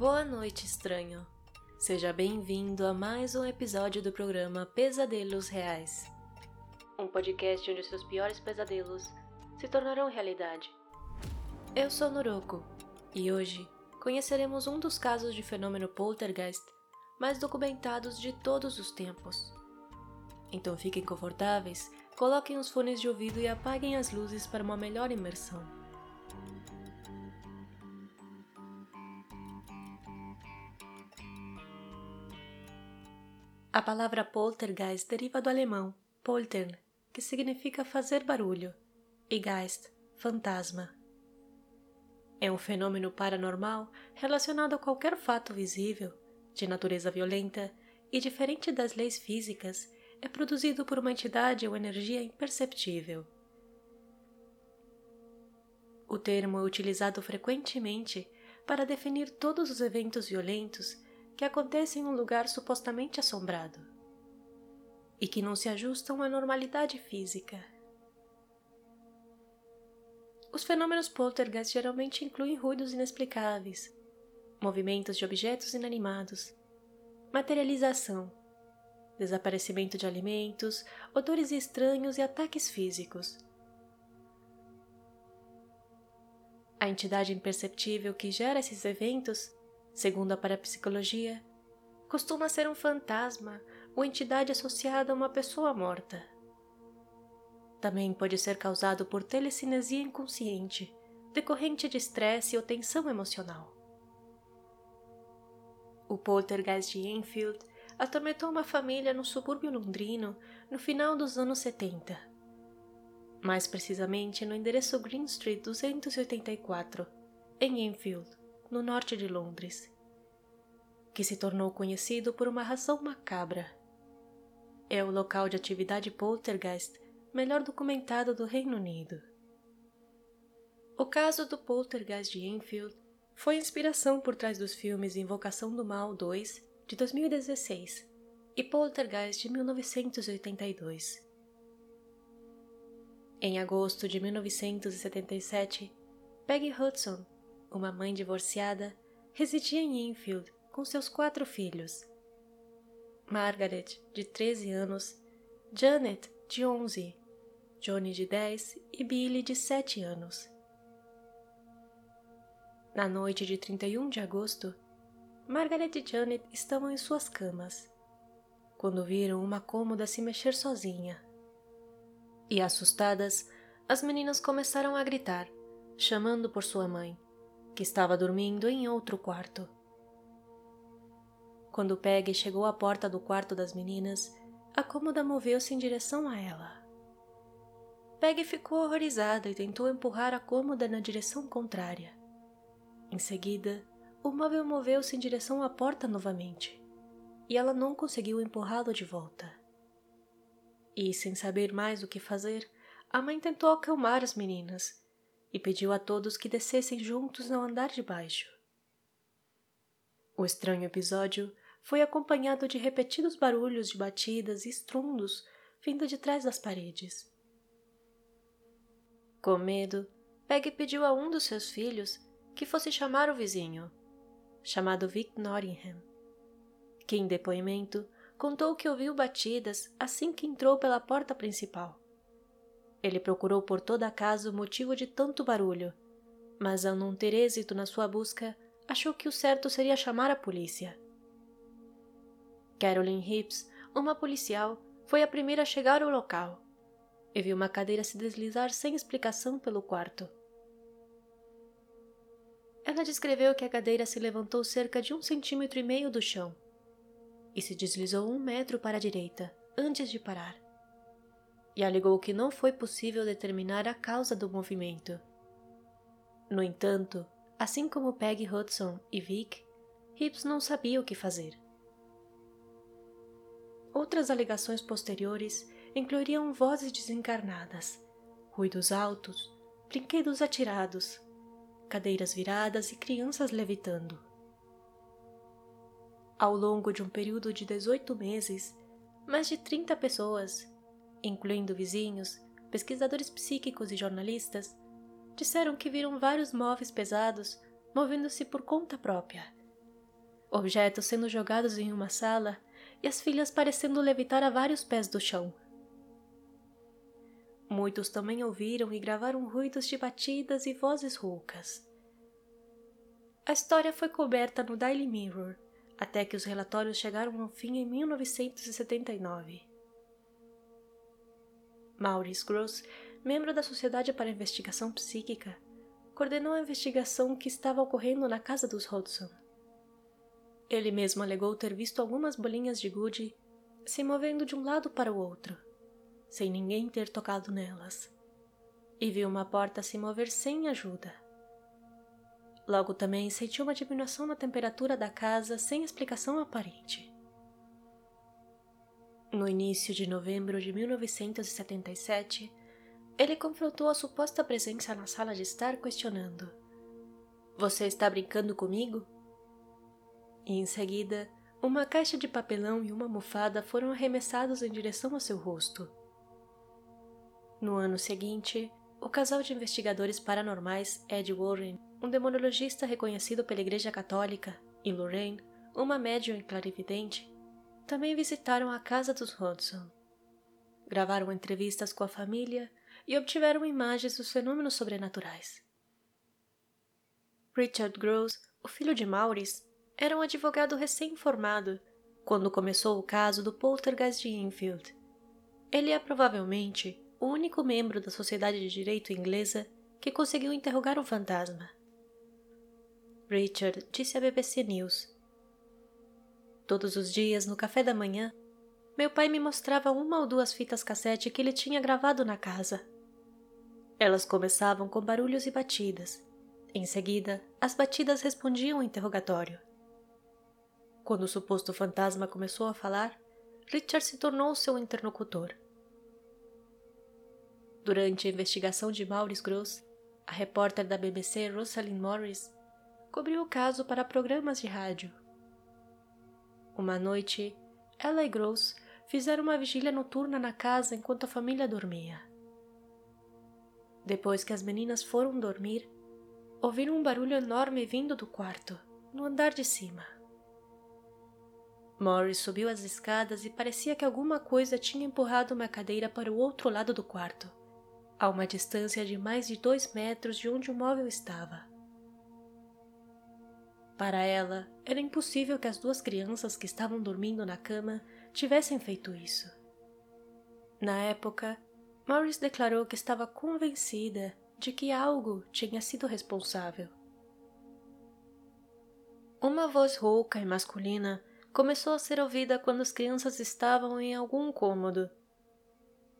Boa noite, estranho. Seja bem-vindo a mais um episódio do programa Pesadelos Reais. Um podcast onde seus piores pesadelos se tornarão realidade. Eu sou Noroko e hoje conheceremos um dos casos de fenômeno poltergeist mais documentados de todos os tempos. Então fiquem confortáveis, coloquem os fones de ouvido e apaguem as luzes para uma melhor imersão. A palavra poltergeist deriva do alemão poltern, que significa fazer barulho, e geist, fantasma. É um fenômeno paranormal relacionado a qualquer fato visível, de natureza violenta e diferente das leis físicas, é produzido por uma entidade ou energia imperceptível. O termo é utilizado frequentemente para definir todos os eventos violentos que acontecem em um lugar supostamente assombrado e que não se ajustam à normalidade física. Os fenômenos poltergeist geralmente incluem ruídos inexplicáveis, movimentos de objetos inanimados, materialização, desaparecimento de alimentos, odores estranhos e ataques físicos. A entidade imperceptível que gera esses eventos Segundo a parapsicologia, costuma ser um fantasma ou entidade associada a uma pessoa morta. Também pode ser causado por telecinesia inconsciente, decorrente de estresse ou tensão emocional. O poltergeist de Enfield atormentou uma família no subúrbio londrino no final dos anos 70. Mais precisamente no endereço Green Street 284, em Enfield no norte de Londres, que se tornou conhecido por uma razão macabra. É o local de atividade poltergeist melhor documentado do Reino Unido. O caso do poltergeist de Enfield foi inspiração por trás dos filmes Invocação do Mal 2, de 2016, e Poltergeist de 1982. Em agosto de 1977, Peggy Hudson uma mãe divorciada, residia em Enfield com seus quatro filhos. Margaret, de 13 anos, Janet, de 11, Johnny, de 10 e Billy, de 7 anos. Na noite de 31 de agosto, Margaret e Janet estavam em suas camas, quando viram uma cômoda se mexer sozinha. E assustadas, as meninas começaram a gritar, chamando por sua mãe que estava dormindo em outro quarto. Quando Peggy chegou à porta do quarto das meninas, a cômoda moveu-se em direção a ela. Peggy ficou horrorizada e tentou empurrar a cômoda na direção contrária. Em seguida, o móvel moveu-se em direção à porta novamente, e ela não conseguiu empurrá-lo de volta. E, sem saber mais o que fazer, a mãe tentou acalmar as meninas, e pediu a todos que descessem juntos no andar de baixo. O estranho episódio foi acompanhado de repetidos barulhos de batidas e estrondos vindo de trás das paredes. Com medo, Peggy pediu a um dos seus filhos que fosse chamar o vizinho, chamado Vic Nottingham, que em depoimento contou que ouviu batidas assim que entrou pela porta principal. Ele procurou por toda a casa o motivo de tanto barulho, mas ao não ter êxito na sua busca, achou que o certo seria chamar a polícia. Carolyn Hips, uma policial, foi a primeira a chegar ao local e viu uma cadeira se deslizar sem explicação pelo quarto. Ela descreveu que a cadeira se levantou cerca de um centímetro e meio do chão e se deslizou um metro para a direita antes de parar e alegou que não foi possível determinar a causa do movimento. No entanto, assim como Peggy Hudson e Vic, Hips não sabia o que fazer. Outras alegações posteriores incluiriam vozes desencarnadas, ruídos altos, brinquedos atirados, cadeiras viradas e crianças levitando. Ao longo de um período de 18 meses, mais de 30 pessoas, incluindo vizinhos, pesquisadores psíquicos e jornalistas, disseram que viram vários móveis pesados movendo-se por conta própria, objetos sendo jogados em uma sala e as filhas parecendo levitar a vários pés do chão. Muitos também ouviram e gravaram ruídos de batidas e vozes roucas. A história foi coberta no Daily Mirror, até que os relatórios chegaram ao fim em 1979. Maurice Gross, membro da Sociedade para Investigação Psíquica, coordenou a investigação que estava ocorrendo na casa dos Hodgson. Ele mesmo alegou ter visto algumas bolinhas de gude se movendo de um lado para o outro, sem ninguém ter tocado nelas, e viu uma porta se mover sem ajuda. Logo também sentiu uma diminuição na temperatura da casa sem explicação aparente. No início de novembro de 1977, ele confrontou a suposta presença na sala de estar questionando: Você está brincando comigo? E em seguida, uma caixa de papelão e uma almofada foram arremessados em direção ao seu rosto. No ano seguinte, o casal de investigadores paranormais Ed Warren, um demonologista reconhecido pela Igreja Católica, e Lorraine, uma médium clarividente, também visitaram a casa dos Hodgson. Gravaram entrevistas com a família e obtiveram imagens dos fenômenos sobrenaturais. Richard Gross, o filho de Maurice, era um advogado recém-formado quando começou o caso do poltergeist de Enfield. Ele é provavelmente o único membro da Sociedade de Direito inglesa que conseguiu interrogar um fantasma. Richard disse à BBC News: Todos os dias, no café da manhã, meu pai me mostrava uma ou duas fitas cassete que ele tinha gravado na casa. Elas começavam com barulhos e batidas. Em seguida, as batidas respondiam ao interrogatório. Quando o suposto fantasma começou a falar, Richard se tornou seu interlocutor. Durante a investigação de Maurice Gross, a repórter da BBC Rosalind Morris cobriu o caso para programas de rádio. Uma noite, ela e Gross fizeram uma vigília noturna na casa enquanto a família dormia. Depois que as meninas foram dormir, ouviram um barulho enorme vindo do quarto, no andar de cima. Morris subiu as escadas e parecia que alguma coisa tinha empurrado uma cadeira para o outro lado do quarto, a uma distância de mais de dois metros de onde o móvel estava. Para ela, era impossível que as duas crianças que estavam dormindo na cama tivessem feito isso. Na época, Morris declarou que estava convencida de que algo tinha sido responsável. Uma voz rouca e masculina começou a ser ouvida quando as crianças estavam em algum cômodo.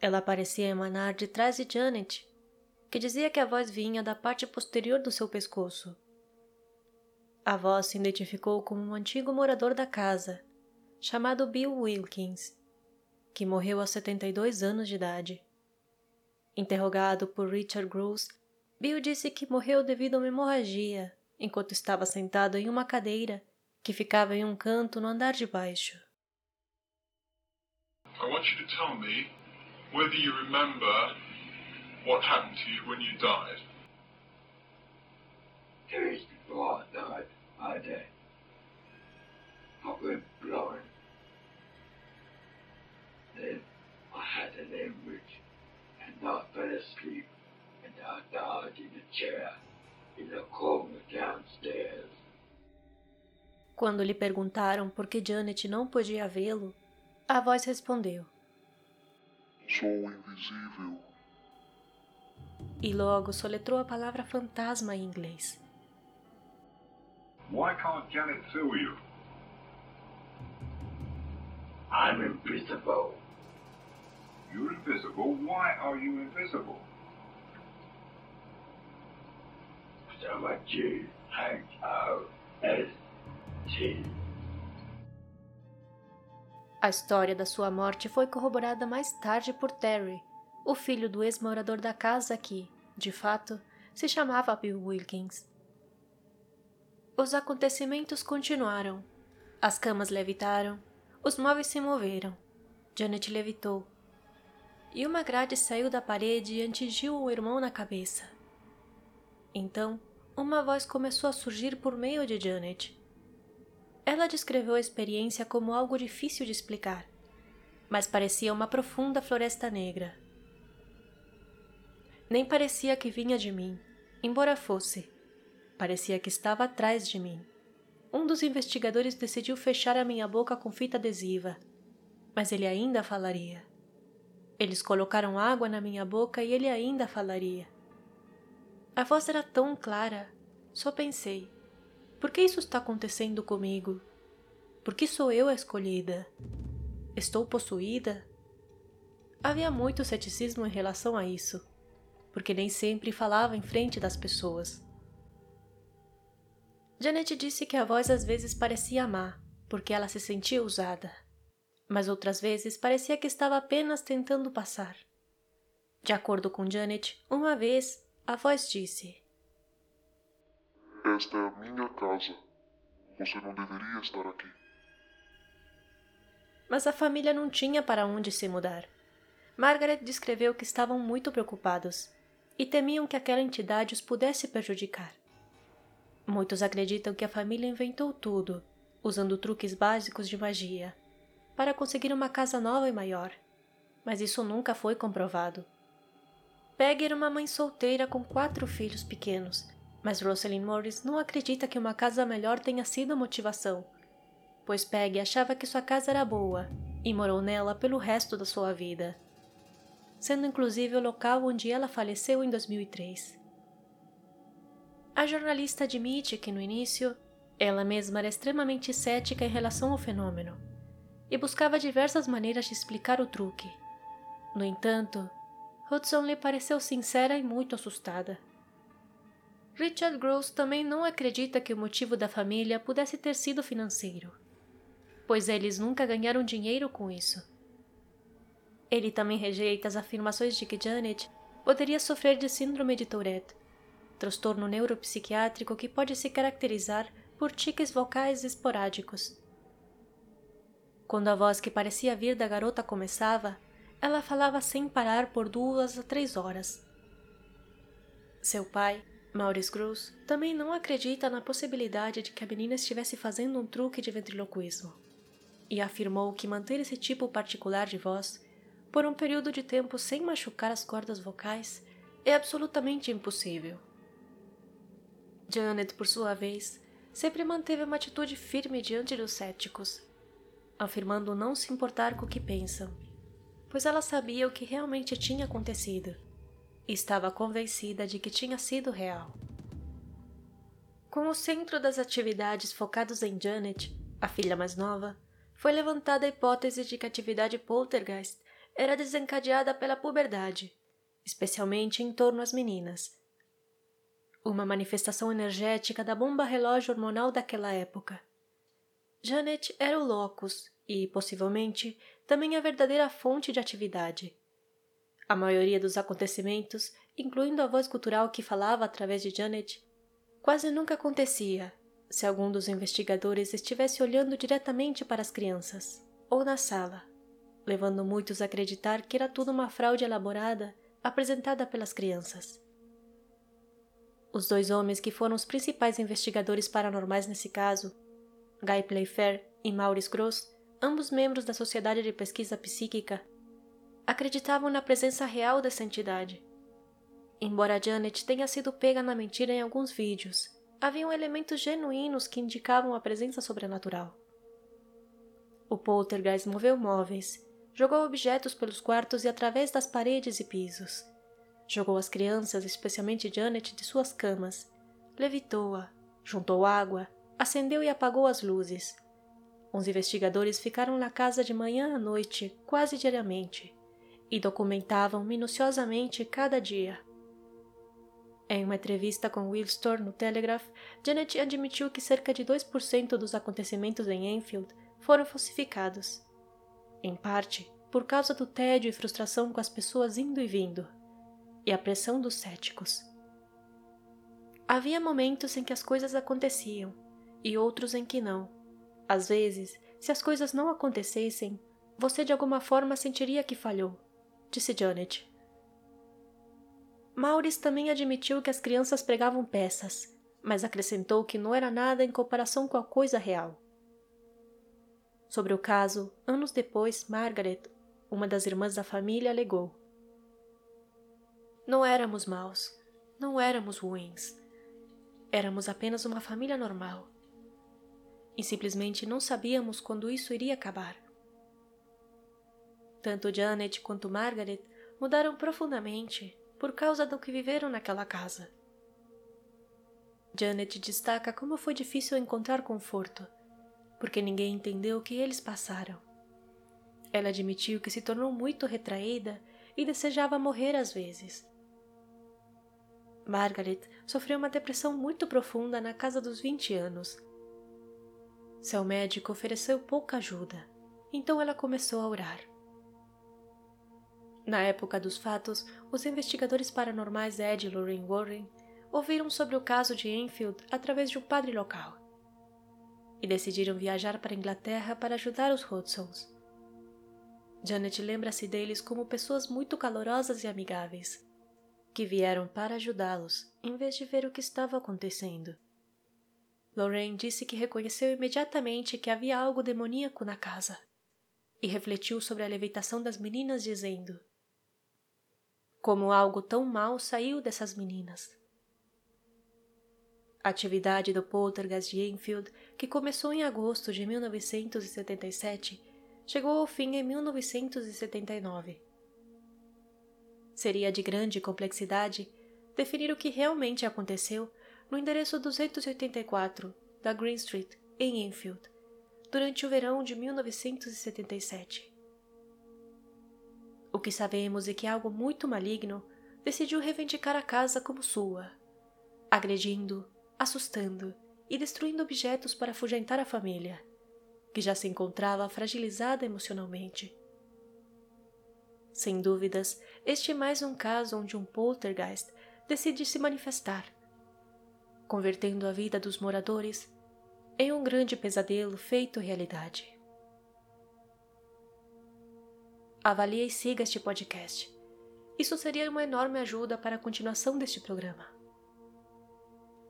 Ela parecia emanar de trás de Janet, que dizia que a voz vinha da parte posterior do seu pescoço. A voz se identificou como um antigo morador da casa, chamado Bill Wilkins, que morreu aos 72 anos de idade. Interrogado por Richard Gross, Bill disse que morreu devido a uma hemorragia enquanto estava sentado em uma cadeira que ficava em um canto no andar de baixo. I want you to tell me whether you remember what happened to you when you died. Days before I died, I did. I went blind. Then I had an hemorrhage and I fell asleep and I died in a chair in a corner downstairs. Quando lhe perguntaram por que Janet não podia vê-lo, a voz respondeu: Sou invisível. E logo soletrou a palavra fantasma em inglês. Why can't Janet feel you? I'm invisible. You're invisible. Why are you invisible? So my G H O S T. A história da sua morte foi corroborada mais tarde por Terry, o filho do ex-morador da casa que, de fato, se chamava Bill Wilkins. Os acontecimentos continuaram. As camas levitaram, os móveis se moveram. Janet levitou. E uma grade saiu da parede e atingiu o irmão na cabeça. Então, uma voz começou a surgir por meio de Janet. Ela descreveu a experiência como algo difícil de explicar, mas parecia uma profunda floresta negra. Nem parecia que vinha de mim, embora fosse. Parecia que estava atrás de mim. Um dos investigadores decidiu fechar a minha boca com fita adesiva, mas ele ainda falaria. Eles colocaram água na minha boca e ele ainda falaria. A voz era tão clara, só pensei: por que isso está acontecendo comigo? Por que sou eu a escolhida? Estou possuída? Havia muito ceticismo em relação a isso, porque nem sempre falava em frente das pessoas. Janet disse que a voz às vezes parecia má, porque ela se sentia usada, mas outras vezes parecia que estava apenas tentando passar. De acordo com Janet, uma vez a voz disse: Esta é a minha casa. Você não deveria estar aqui. Mas a família não tinha para onde se mudar. Margaret descreveu que estavam muito preocupados e temiam que aquela entidade os pudesse prejudicar. Muitos acreditam que a família inventou tudo, usando truques básicos de magia, para conseguir uma casa nova e maior, mas isso nunca foi comprovado. Peggy era uma mãe solteira com quatro filhos pequenos, mas Rosalind Morris não acredita que uma casa melhor tenha sido a motivação, pois Peggy achava que sua casa era boa e morou nela pelo resto da sua vida, sendo inclusive o local onde ela faleceu em 2003. A jornalista admite que no início ela mesma era extremamente cética em relação ao fenômeno e buscava diversas maneiras de explicar o truque. No entanto, Hudson lhe pareceu sincera e muito assustada. Richard Gross também não acredita que o motivo da família pudesse ter sido financeiro, pois eles nunca ganharam dinheiro com isso. Ele também rejeita as afirmações de que Janet poderia sofrer de síndrome de Tourette, transtorno neuropsiquiátrico que pode se caracterizar por tiques vocais esporádicos. Quando a voz que parecia vir da garota começava, ela falava sem parar por duas a três horas. Seu pai, Maurice Gross, também não acredita na possibilidade de que a menina estivesse fazendo um truque de ventriloquismo e afirmou que manter esse tipo particular de voz por um período de tempo sem machucar as cordas vocais é absolutamente impossível. Janet, por sua vez, sempre manteve uma atitude firme diante dos céticos, afirmando não se importar com o que pensam pois ela sabia o que realmente tinha acontecido e estava convencida de que tinha sido real. Com o centro das atividades focados em Janet, a filha mais nova, foi levantada a hipótese de que a atividade poltergeist era desencadeada pela puberdade, especialmente em torno às meninas. Uma manifestação energética da bomba relógio hormonal daquela época. Janet era o locus e, possivelmente, também a verdadeira fonte de atividade. A maioria dos acontecimentos, incluindo a voz cultural que falava através de Janet, quase nunca acontecia se algum dos investigadores estivesse olhando diretamente para as crianças ou na sala, levando muitos a acreditar que era tudo uma fraude elaborada apresentada pelas crianças. Os dois homens que foram os principais investigadores paranormais nesse caso, Guy Playfair e Maurice Gross, ambos membros da Sociedade de Pesquisa Psíquica, acreditavam na presença real dessa entidade. Embora Janet tenha sido pega na mentira em alguns vídeos, haviam elementos genuínos que indicavam a presença sobrenatural. O poltergeist moveu móveis, jogou objetos pelos quartos e através das paredes e pisos. Jogou as crianças, especialmente Janet, de suas camas. Levitou-a, juntou água, acendeu e apagou as luzes os investigadores ficaram na casa de manhã à noite, quase diariamente, e documentavam minuciosamente cada dia. Em uma entrevista com Will Storr no Telegraph, Janet admitiu que cerca de 2% dos acontecimentos em Enfield foram falsificados. Em parte, por causa do tédio e frustração com as pessoas indo e vindo, e a pressão dos céticos. Havia momentos em que as coisas aconteciam, e outros em que não às vezes, se as coisas não acontecessem, você de alguma forma sentiria que falhou, disse Janet. Maurice também admitiu que as crianças pregavam peças, mas acrescentou que não era nada em comparação com a coisa real. Sobre o caso, anos depois, Margaret, uma das irmãs da família, alegou: Não éramos maus, não éramos ruins. Éramos apenas uma família normal. E simplesmente não sabíamos quando isso iria acabar. Tanto Janet quanto Margaret mudaram profundamente por causa do que viveram naquela casa. Janet destaca como foi difícil encontrar conforto, porque ninguém entendeu o que eles passaram. Ela admitiu que se tornou muito retraída e desejava morrer às vezes. Margaret sofreu uma depressão muito profunda na casa dos 20 anos. Seu médico ofereceu pouca ajuda, então ela começou a orar. Na época dos fatos, os investigadores paranormais Ed e Lorraine Warren ouviram sobre o caso de Enfield através de um padre local e decidiram viajar para a Inglaterra para ajudar os Hudsons. Janet lembra-se deles como pessoas muito calorosas e amigáveis, que vieram para ajudá-los em vez de ver o que estava acontecendo. Lorraine disse que reconheceu imediatamente que havia algo demoníaco na casa e refletiu sobre a levitação das meninas, dizendo: Como algo tão mau saiu dessas meninas. A atividade do poltergeist de Enfield, que começou em agosto de 1977, chegou ao fim em 1979. Seria de grande complexidade definir o que realmente aconteceu no endereço 284 da Green Street, em Enfield, durante o verão de 1977. O que sabemos é que algo muito maligno decidiu reivindicar a casa como sua, agredindo, assustando e destruindo objetos para afugentar a família, que já se encontrava fragilizada emocionalmente. Sem dúvidas, este é mais um caso onde um poltergeist decide se manifestar, convertendo a vida dos moradores em um grande pesadelo feito realidade. Avalie e siga este podcast. Isso seria uma enorme ajuda para a continuação deste programa.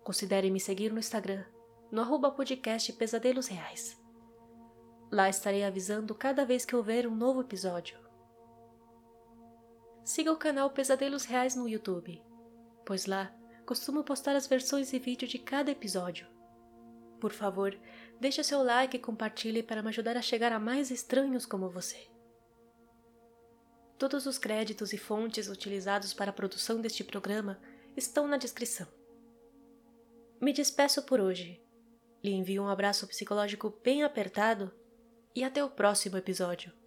Considere me seguir no Instagram, no arroba podcast Pesadelos Reais. Lá estarei avisando cada vez que houver um novo episódio. Siga o canal Pesadelos Reais no YouTube, pois lá costumo postar as versões e vídeo de cada episódio. Por favor, deixe seu like e compartilhe para me ajudar a chegar a mais estranhos como você. Todos os créditos e fontes utilizados para a produção deste programa estão na descrição. Me despeço por hoje. Lhe envio um abraço psicológico bem apertado e até o próximo episódio.